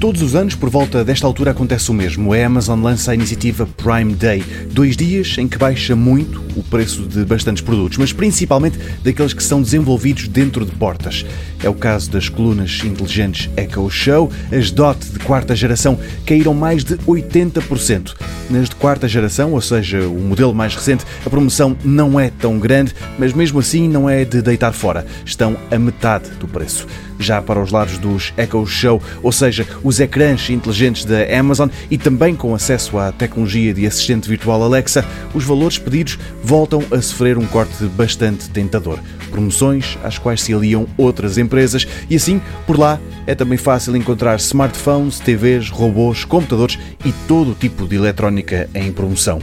Todos os anos, por volta desta altura, acontece o mesmo. A Amazon lança a iniciativa Prime Day. Dois dias em que baixa muito o preço de bastantes produtos, mas principalmente daqueles que são desenvolvidos dentro de portas. É o caso das colunas inteligentes Echo Show. As DOT de quarta geração caíram mais de 80%. Nas de quarta geração, ou seja, o modelo mais recente, a promoção não é tão grande, mas mesmo assim não é de deitar fora. Estão a metade do preço. Já para os lados dos Echo Show, ou seja, os ecrãs inteligentes da Amazon e também com acesso à tecnologia de assistente virtual Alexa, os valores pedidos voltam a sofrer um corte bastante tentador. Promoções às quais se aliam outras empresas e assim, por lá, é também fácil encontrar smartphones, TVs, robôs, computadores e todo o tipo de eletrónica em promoção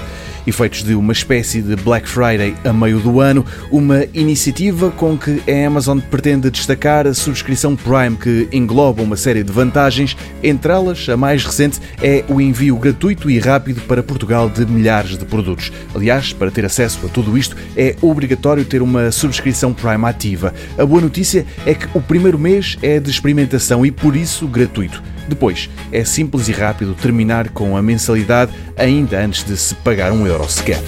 efeitos de uma espécie de Black Friday a meio do ano, uma iniciativa com que a Amazon pretende destacar a subscrição Prime, que engloba uma série de vantagens, entre elas a mais recente é o envio gratuito e rápido para Portugal de milhares de produtos. Aliás, para ter acesso a tudo isto é obrigatório ter uma subscrição Prime ativa. A boa notícia é que o primeiro mês é de experimentação e por isso gratuito. Depois, é simples e rápido terminar com a mensalidade ainda antes de se pagar um euro sequer.